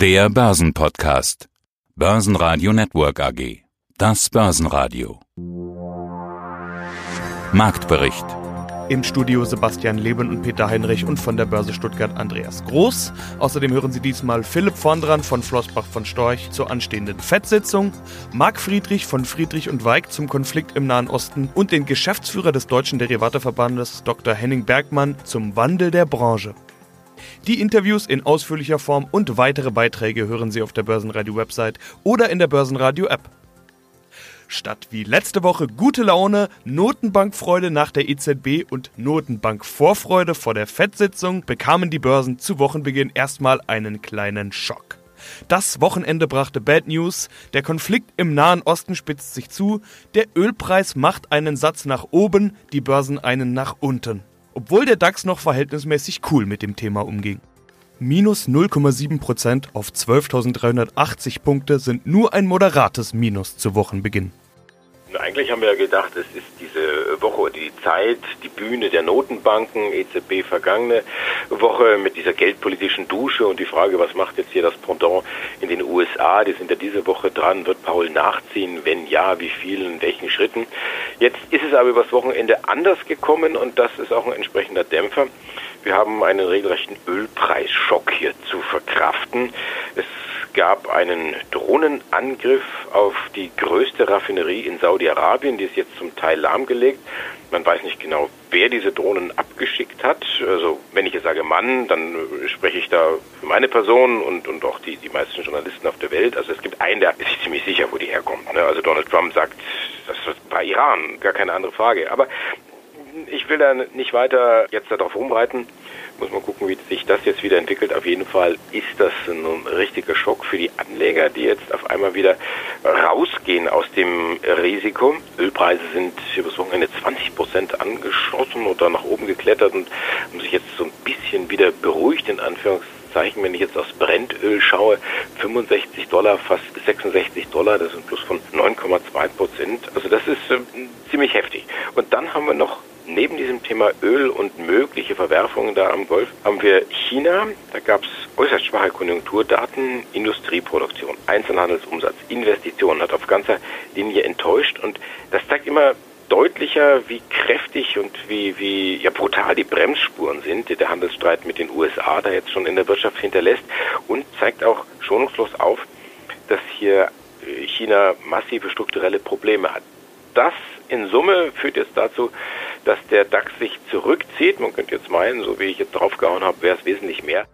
Der Börsenpodcast. Börsenradio Network AG. Das Börsenradio. Marktbericht. Im Studio Sebastian Leben und Peter Heinrich und von der Börse Stuttgart Andreas Groß. Außerdem hören Sie diesmal Philipp Vondran von Flossbach von Storch zur anstehenden FED-Sitzung, Marc Friedrich von Friedrich und Weig zum Konflikt im Nahen Osten und den Geschäftsführer des Deutschen Derivateverbandes Dr. Henning Bergmann zum Wandel der Branche. Die Interviews in ausführlicher Form und weitere Beiträge hören Sie auf der Börsenradio-Website oder in der Börsenradio-App. Statt wie letzte Woche gute Laune, Notenbankfreude nach der EZB und Notenbankvorfreude vor der FED-Sitzung bekamen die Börsen zu Wochenbeginn erstmal einen kleinen Schock. Das Wochenende brachte Bad News, der Konflikt im Nahen Osten spitzt sich zu, der Ölpreis macht einen Satz nach oben, die Börsen einen nach unten obwohl der DAX noch verhältnismäßig cool mit dem Thema umging. Minus 0,7% auf 12.380 Punkte sind nur ein moderates Minus zu Wochenbeginn. Eigentlich haben wir ja gedacht, es ist diese Woche die Zeit, die Bühne der Notenbanken, EZB vergangene Woche mit dieser geldpolitischen Dusche und die Frage, was macht jetzt hier das Pendant in den USA? Die sind ja diese Woche dran. Wird Paul nachziehen? Wenn ja, wie viel, in welchen Schritten? Jetzt ist es aber übers Wochenende anders gekommen und das ist auch ein entsprechender Dämpfer. Wir haben einen regelrechten Ölpreisschock hier zu verkraften. Es gab einen Drohnenangriff auf die größte Raffinerie in Saudi-Arabien, die ist jetzt zum Teil lahmgelegt. Man weiß nicht genau, wer diese Drohnen abgeschickt hat. Also wenn ich jetzt sage Mann, dann spreche ich da für meine Person und, und auch die, die meisten Journalisten auf der Welt. Also es gibt einen, der ist ziemlich sicher, wo die herkommt. Ne? Also Donald Trump sagt, das war Iran, gar keine andere Frage. Aber ich will da nicht weiter jetzt darauf rumreiten muss man gucken, wie sich das jetzt wieder entwickelt. Auf jeden Fall ist das ein richtiger Schock für die Anleger, die jetzt auf einmal wieder rausgehen aus dem Risiko. Ölpreise sind übers Wochenende 20 Prozent angeschossen oder nach oben geklettert und haben sich jetzt so ein bisschen wieder beruhigt, in Anführungszeichen. Wenn ich jetzt aufs Brennöl schaue, 65 Dollar, fast 66 Dollar, das ist ein Plus von 9,2 Prozent. Also das ist äh, ziemlich heftig. Und dann haben wir noch Neben diesem Thema Öl und mögliche Verwerfungen da am Golf haben wir China. Da gab es äußerst schwache Konjunkturdaten, Industrieproduktion, Einzelhandelsumsatz, Investitionen hat auf ganzer Linie enttäuscht und das zeigt immer deutlicher, wie kräftig und wie, wie ja, brutal die Bremsspuren sind, die der Handelsstreit mit den USA da jetzt schon in der Wirtschaft hinterlässt und zeigt auch schonungslos auf, dass hier China massive strukturelle Probleme hat. Das in Summe führt jetzt dazu, dass der DAX sich zurückzieht. Man könnte jetzt meinen, so wie ich jetzt draufgehauen habe, wäre es wesentlich mehr.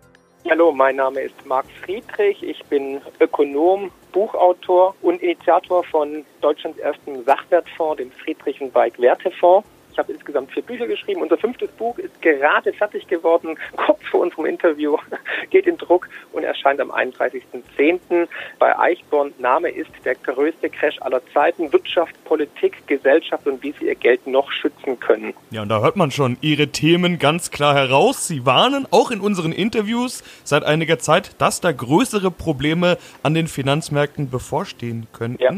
Hallo, mein Name ist Marc Friedrich. Ich bin Ökonom, Buchautor und Initiator von Deutschlands ersten Sachwertfonds, dem Friedrich und Weig Wertefonds. Ich habe insgesamt vier Bücher geschrieben. Unser fünftes Buch ist gerade fertig geworden, kurz vor unserem Interview, geht in Druck und erscheint am 31.10. bei Eichborn. Name ist der größte Crash aller Zeiten. Wirtschaft, Politik, Gesellschaft und wie sie ihr Geld noch schützen können. Ja, und da hört man schon ihre Themen ganz klar heraus. Sie warnen auch in unseren Interviews seit einiger Zeit, dass da größere Probleme an den Finanzmärkten bevorstehen könnten. Ja.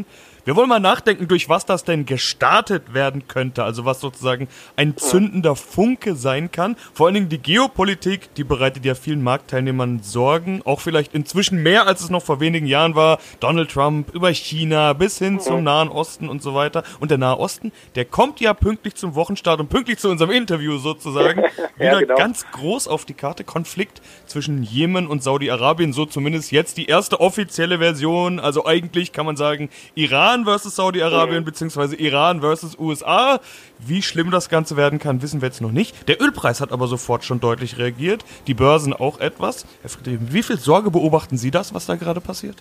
Wir wollen mal nachdenken, durch was das denn gestartet werden könnte. Also was sozusagen ein zündender Funke sein kann. Vor allen Dingen die Geopolitik, die bereitet ja vielen Marktteilnehmern Sorgen. Auch vielleicht inzwischen mehr, als es noch vor wenigen Jahren war. Donald Trump über China bis hin zum Nahen Osten und so weiter. Und der Nahe Osten, der kommt ja pünktlich zum Wochenstart und pünktlich zu unserem Interview sozusagen wieder ja, genau. ganz groß auf die Karte. Konflikt zwischen Jemen und Saudi-Arabien, so zumindest jetzt die erste offizielle Version. Also eigentlich kann man sagen, Iran Iran versus Saudi-Arabien, beziehungsweise Iran versus USA. Wie schlimm das Ganze werden kann, wissen wir jetzt noch nicht. Der Ölpreis hat aber sofort schon deutlich reagiert. Die Börsen auch etwas. Herr Friedrich, wie viel Sorge beobachten Sie das, was da gerade passiert?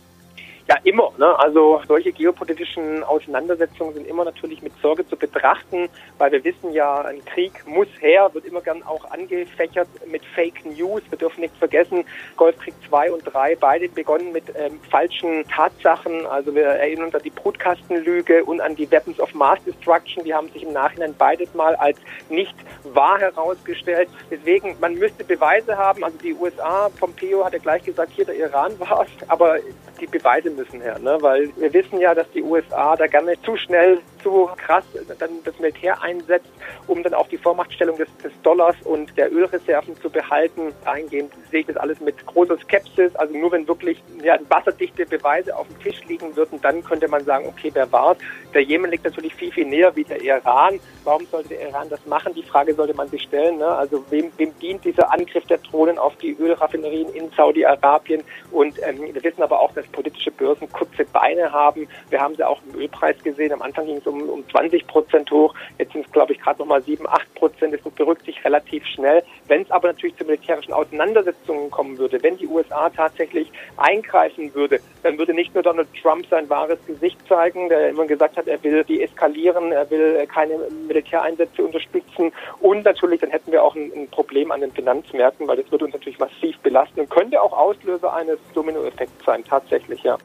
Ja, immer. Ne? Also solche geopolitischen Auseinandersetzungen sind immer natürlich mit Sorge zu betrachten, weil wir wissen ja, ein Krieg muss her, wird immer gern auch angefächert mit Fake News. Wir dürfen nicht vergessen, Golfkrieg 2 und 3, beide begonnen mit ähm, falschen Tatsachen. Also wir erinnern uns an die Brutkastenlüge und an die Weapons of Mass Destruction. Die haben sich im Nachhinein beides mal als nicht wahr herausgestellt. Deswegen, man müsste Beweise haben. Also die USA, Pompeo hat ja gleich gesagt, hier der Iran war es, aber die Beweise müssen her, ne? weil wir wissen ja, dass die USA da gerne zu schnell zu krass dann das Militär einsetzt, um dann auch die Vormachtstellung des, des Dollars und der Ölreserven zu behalten. Dahingehend sehe ich das alles mit großer Skepsis. Also nur wenn wirklich ja, wasserdichte Beweise auf dem Tisch liegen würden, dann könnte man sagen, okay, wer war's? Der Jemen liegt natürlich viel, viel näher wie der Iran. Warum sollte der Iran das machen? Die Frage sollte man sich stellen. Ne? Also wem, wem dient dieser Angriff der Drohnen auf die Ölraffinerien in Saudi-Arabien? Und ähm, wir wissen aber auch, dass politische Börsen kurze Beine haben. Wir haben sie auch im Ölpreis gesehen. Am Anfang ging es um, um 20 Prozent hoch. Jetzt sind es, glaube ich, gerade nochmal 7, 8 Prozent. Das berückt sich relativ schnell. Wenn es aber natürlich zu militärischen Auseinandersetzungen kommen würde, wenn die USA tatsächlich eingreifen würde, dann würde nicht nur Donald Trump sein wahres Gesicht zeigen, der immer gesagt hat, er will deeskalieren, er will keine Militäreinsätze unterstützen und natürlich dann hätten wir auch ein, ein Problem an den Finanzmärkten, weil das würde uns natürlich massiv belasten und könnte auch Auslöser eines Dominoeffekts sein, tatsächlich, ja.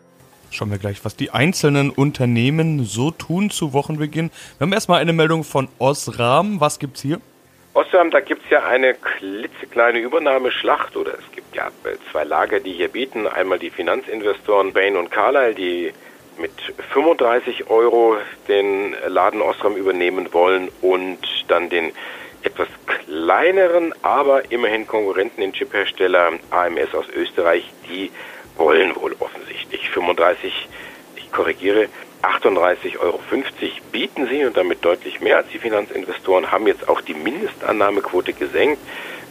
Schauen wir gleich, was die einzelnen Unternehmen so tun zu Wochenbeginn. Wir haben erstmal eine Meldung von Osram. Was gibt's hier? Osram, da gibt's ja eine klitzekleine Übernahmeschlacht oder es gibt ja zwei Lager, die hier bieten. Einmal die Finanzinvestoren Bain und Carlyle, die mit 35 Euro den Laden Osram übernehmen wollen und dann den etwas kleineren, aber immerhin Konkurrenten, den Chiphersteller AMS aus Österreich, die wollen wohl offensichtlich 35, ich korrigiere, 38,50 Euro bieten sie und damit deutlich mehr als die Finanzinvestoren, haben jetzt auch die Mindestannahmequote gesenkt.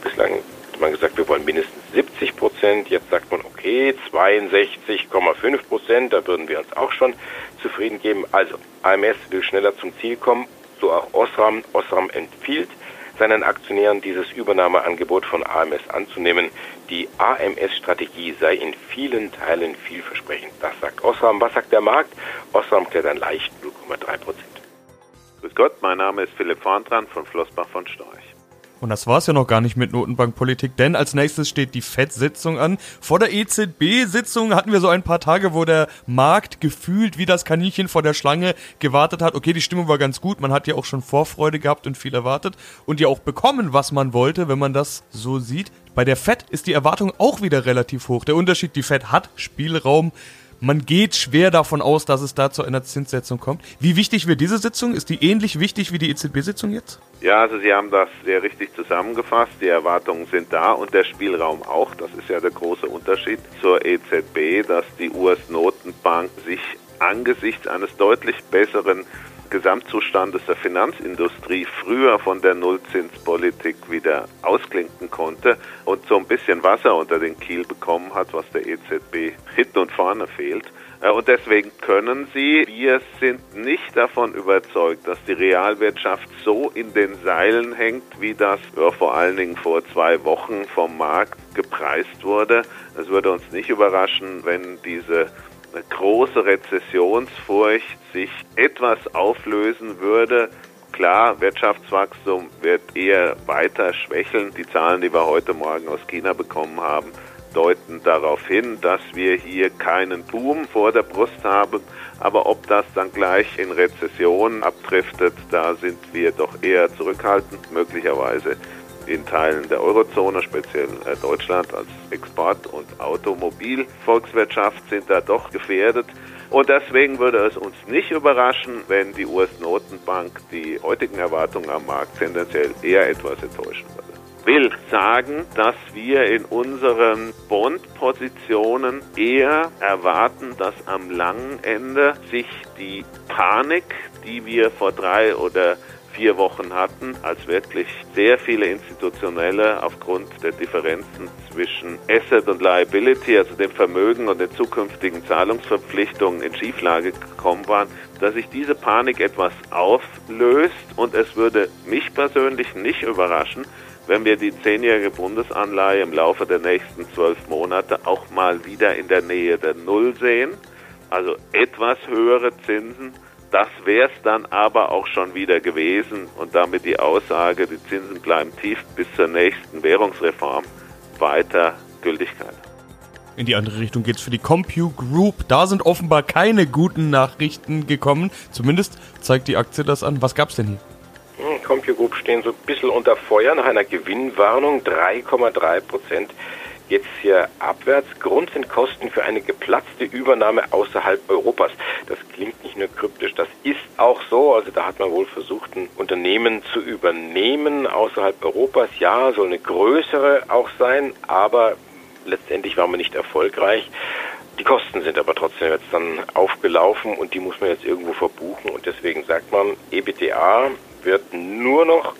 Bislang hat man gesagt, wir wollen mindestens 70 Prozent. Jetzt sagt man, okay, 62,5 Prozent, da würden wir uns auch schon zufrieden geben. Also, AMS will schneller zum Ziel kommen, so auch Osram. Osram empfiehlt seinen Aktionären dieses Übernahmeangebot von AMS anzunehmen. Die AMS-Strategie sei in vielen Teilen vielversprechend. Das sagt Osram. Was sagt der Markt? Osram klettert leicht 0,3 Prozent. Grüß Gott, mein Name ist Philipp Farndran von Flossbach von Storch. Und das war es ja noch gar nicht mit Notenbankpolitik, denn als nächstes steht die FED-Sitzung an. Vor der EZB-Sitzung hatten wir so ein paar Tage, wo der Markt gefühlt wie das Kaninchen vor der Schlange gewartet hat. Okay, die Stimmung war ganz gut, man hat ja auch schon Vorfreude gehabt und viel erwartet und ja auch bekommen, was man wollte, wenn man das so sieht. Bei der FED ist die Erwartung auch wieder relativ hoch. Der Unterschied, die FED hat Spielraum man geht schwer davon aus, dass es da zu einer Zinssetzung kommt. Wie wichtig wird diese Sitzung? Ist die ähnlich wichtig wie die EZB-Sitzung jetzt? Ja, also Sie haben das sehr richtig zusammengefasst. Die Erwartungen sind da und der Spielraum auch. Das ist ja der große Unterschied zur EZB, dass die US-Notenbank sich angesichts eines deutlich besseren Gesamtzustandes der Finanzindustrie früher von der Nullzinspolitik wieder ausklinken konnte und so ein bisschen Wasser unter den Kiel bekommen hat, was der EZB hinten und vorne fehlt. Äh, und deswegen können sie, wir sind nicht davon überzeugt, dass die Realwirtschaft so in den Seilen hängt, wie das ja, vor allen Dingen vor zwei Wochen vom Markt gepreist wurde. Es würde uns nicht überraschen, wenn diese große Rezessionsfurcht sich etwas auflösen würde. Klar, Wirtschaftswachstum wird eher weiter schwächeln. Die Zahlen, die wir heute Morgen aus China bekommen haben, deuten darauf hin, dass wir hier keinen Boom vor der Brust haben. Aber ob das dann gleich in Rezession abdriftet, da sind wir doch eher zurückhaltend. Möglicherweise in Teilen der Eurozone, speziell äh, Deutschland als Export- und Automobilvolkswirtschaft sind da doch gefährdet. Und deswegen würde es uns nicht überraschen, wenn die US-Notenbank die heutigen Erwartungen am Markt tendenziell eher etwas enttäuschen würde. Will sagen, dass wir in unseren Bond-Positionen eher erwarten, dass am langen Ende sich die Panik, die wir vor drei oder vier Wochen hatten, als wirklich sehr viele Institutionelle aufgrund der Differenzen zwischen Asset und Liability, also dem Vermögen und den zukünftigen Zahlungsverpflichtungen in Schieflage gekommen waren, dass sich diese Panik etwas auflöst und es würde mich persönlich nicht überraschen, wenn wir die zehnjährige Bundesanleihe im Laufe der nächsten zwölf Monate auch mal wieder in der Nähe der Null sehen, also etwas höhere Zinsen das wäre es dann aber auch schon wieder gewesen und damit die Aussage, die Zinsen bleiben tief bis zur nächsten Währungsreform weiter Gültigkeit. In die andere Richtung geht es für die Compu Group. Da sind offenbar keine guten Nachrichten gekommen. Zumindest zeigt die Aktie das an. Was gab es denn hier? Hm, Compu Group stehen so ein bisschen unter Feuer nach einer Gewinnwarnung. 3,3 Prozent jetzt hier abwärts. Grund sind Kosten für eine geplatzte Übernahme außerhalb Europas. Das klingt nicht nur kryptisch, das ist auch so, also da hat man wohl versucht, ein Unternehmen zu übernehmen außerhalb Europas. Ja, soll eine größere auch sein, aber letztendlich war man nicht erfolgreich. Die Kosten sind aber trotzdem jetzt dann aufgelaufen und die muss man jetzt irgendwo verbuchen und deswegen sagt man, EBTA wird nur noch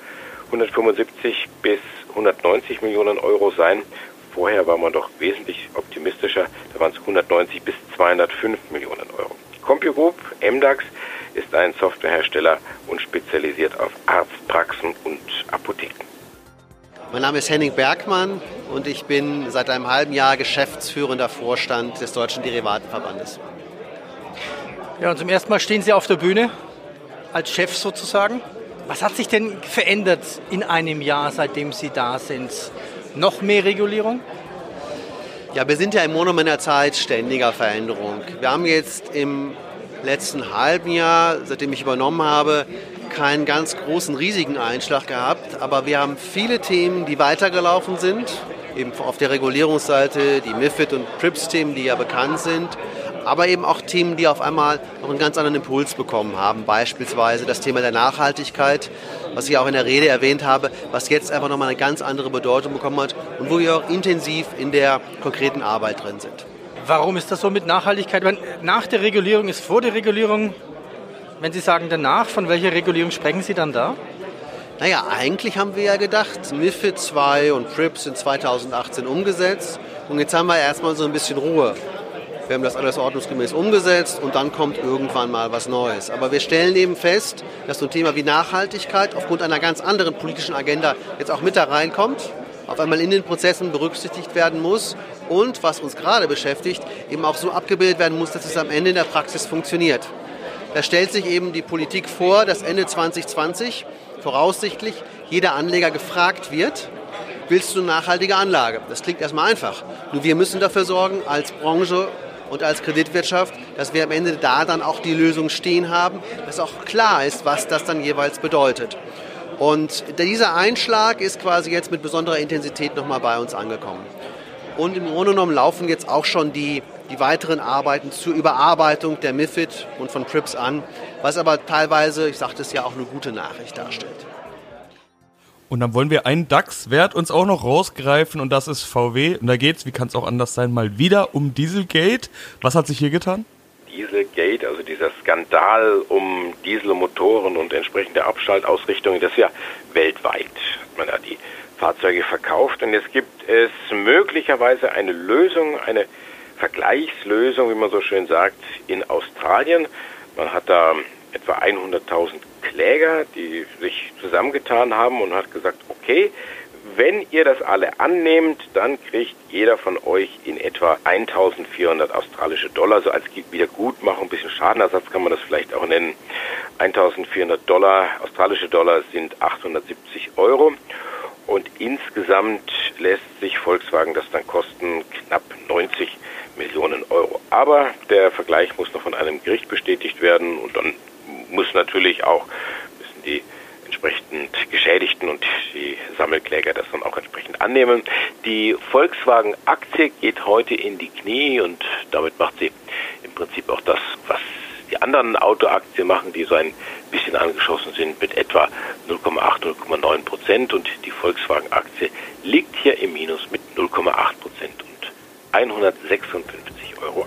175 bis 190 Millionen Euro sein. Vorher war man doch wesentlich optimistischer, da waren es 190 bis 205 Millionen Euro. CompuGroup, MDAX, ist ein Softwarehersteller und spezialisiert auf Arztpraxen und Apotheken. Mein Name ist Henning Bergmann und ich bin seit einem halben Jahr geschäftsführender Vorstand des Deutschen Derivatenverbandes. Ja, und zum ersten Mal stehen Sie auf der Bühne als Chef sozusagen. Was hat sich denn verändert in einem Jahr, seitdem Sie da sind? Noch mehr Regulierung? Ja, wir sind ja im Monument der Zeit ständiger Veränderung. Wir haben jetzt im letzten halben Jahr, seitdem ich übernommen habe, keinen ganz großen, riesigen Einschlag gehabt, aber wir haben viele Themen, die weitergelaufen sind. Eben auf der Regulierungsseite die MIFID und PRIPS-Themen, die ja bekannt sind, aber eben auch Themen, die auf einmal noch einen ganz anderen Impuls bekommen haben. Beispielsweise das Thema der Nachhaltigkeit, was ich auch in der Rede erwähnt habe, was jetzt einfach nochmal eine ganz andere Bedeutung bekommen hat und wo wir auch intensiv in der konkreten Arbeit drin sind. Warum ist das so mit Nachhaltigkeit? Nach der Regulierung ist vor der Regulierung. Wenn Sie sagen danach, von welcher Regulierung sprechen Sie dann da? Naja, eigentlich haben wir ja gedacht, MIFID 2 und PRIPS sind 2018 umgesetzt und jetzt haben wir erstmal so ein bisschen Ruhe. Wir haben das alles ordnungsgemäß umgesetzt und dann kommt irgendwann mal was Neues. Aber wir stellen eben fest, dass so ein Thema wie Nachhaltigkeit aufgrund einer ganz anderen politischen Agenda jetzt auch mit da reinkommt, auf einmal in den Prozessen berücksichtigt werden muss und, was uns gerade beschäftigt, eben auch so abgebildet werden muss, dass es am Ende in der Praxis funktioniert. Da stellt sich eben die Politik vor, dass Ende 2020 voraussichtlich jeder Anleger gefragt wird, willst du eine nachhaltige Anlage? Das klingt erstmal einfach. Nur wir müssen dafür sorgen, als Branche und als Kreditwirtschaft, dass wir am Ende da dann auch die Lösung stehen haben, dass auch klar ist, was das dann jeweils bedeutet. Und dieser Einschlag ist quasi jetzt mit besonderer Intensität nochmal bei uns angekommen. Und im Grunde genommen laufen jetzt auch schon die, die weiteren Arbeiten zur Überarbeitung der MIFID und von PRIPS an, was aber teilweise, ich sagte es ja, auch eine gute Nachricht darstellt. Und dann wollen wir einen DAX-Wert uns auch noch rausgreifen und das ist VW. Und da geht es, wie kann es auch anders sein, mal wieder um Dieselgate. Was hat sich hier getan? Dieselgate, also dieser Skandal um Dieselmotoren und entsprechende Abschaltausrichtungen, das ist ja weltweit. Man hat die Fahrzeuge verkauft und jetzt gibt es möglicherweise eine Lösung, eine Vergleichslösung, wie man so schön sagt, in Australien. Man hat da etwa 100.000 Kläger, die sich zusammengetan haben und hat gesagt, okay, wenn ihr das alle annehmt, dann kriegt jeder von euch in etwa 1400 australische Dollar, so als Wiedergutmachung, ein bisschen Schadenersatz kann man das vielleicht auch nennen. 1400 Dollar, australische Dollar sind 870 Euro. Und insgesamt lässt sich Volkswagen das dann kosten knapp 90 Millionen Euro. Aber der Vergleich muss noch von einem Gericht bestätigt werden und dann muss natürlich auch, müssen die entsprechend Geschädigten und die Sammelkläger das dann auch entsprechend annehmen. Die Volkswagen-Aktie geht heute in die Knie und damit macht sie im Prinzip auch das, was die anderen Autoaktien machen, die so ein bisschen angeschossen sind mit etwa 0,8, 0,9 Prozent und die Volkswagen-Aktie liegt hier im Minus mit 0,8 Prozent und 156,80 Euro.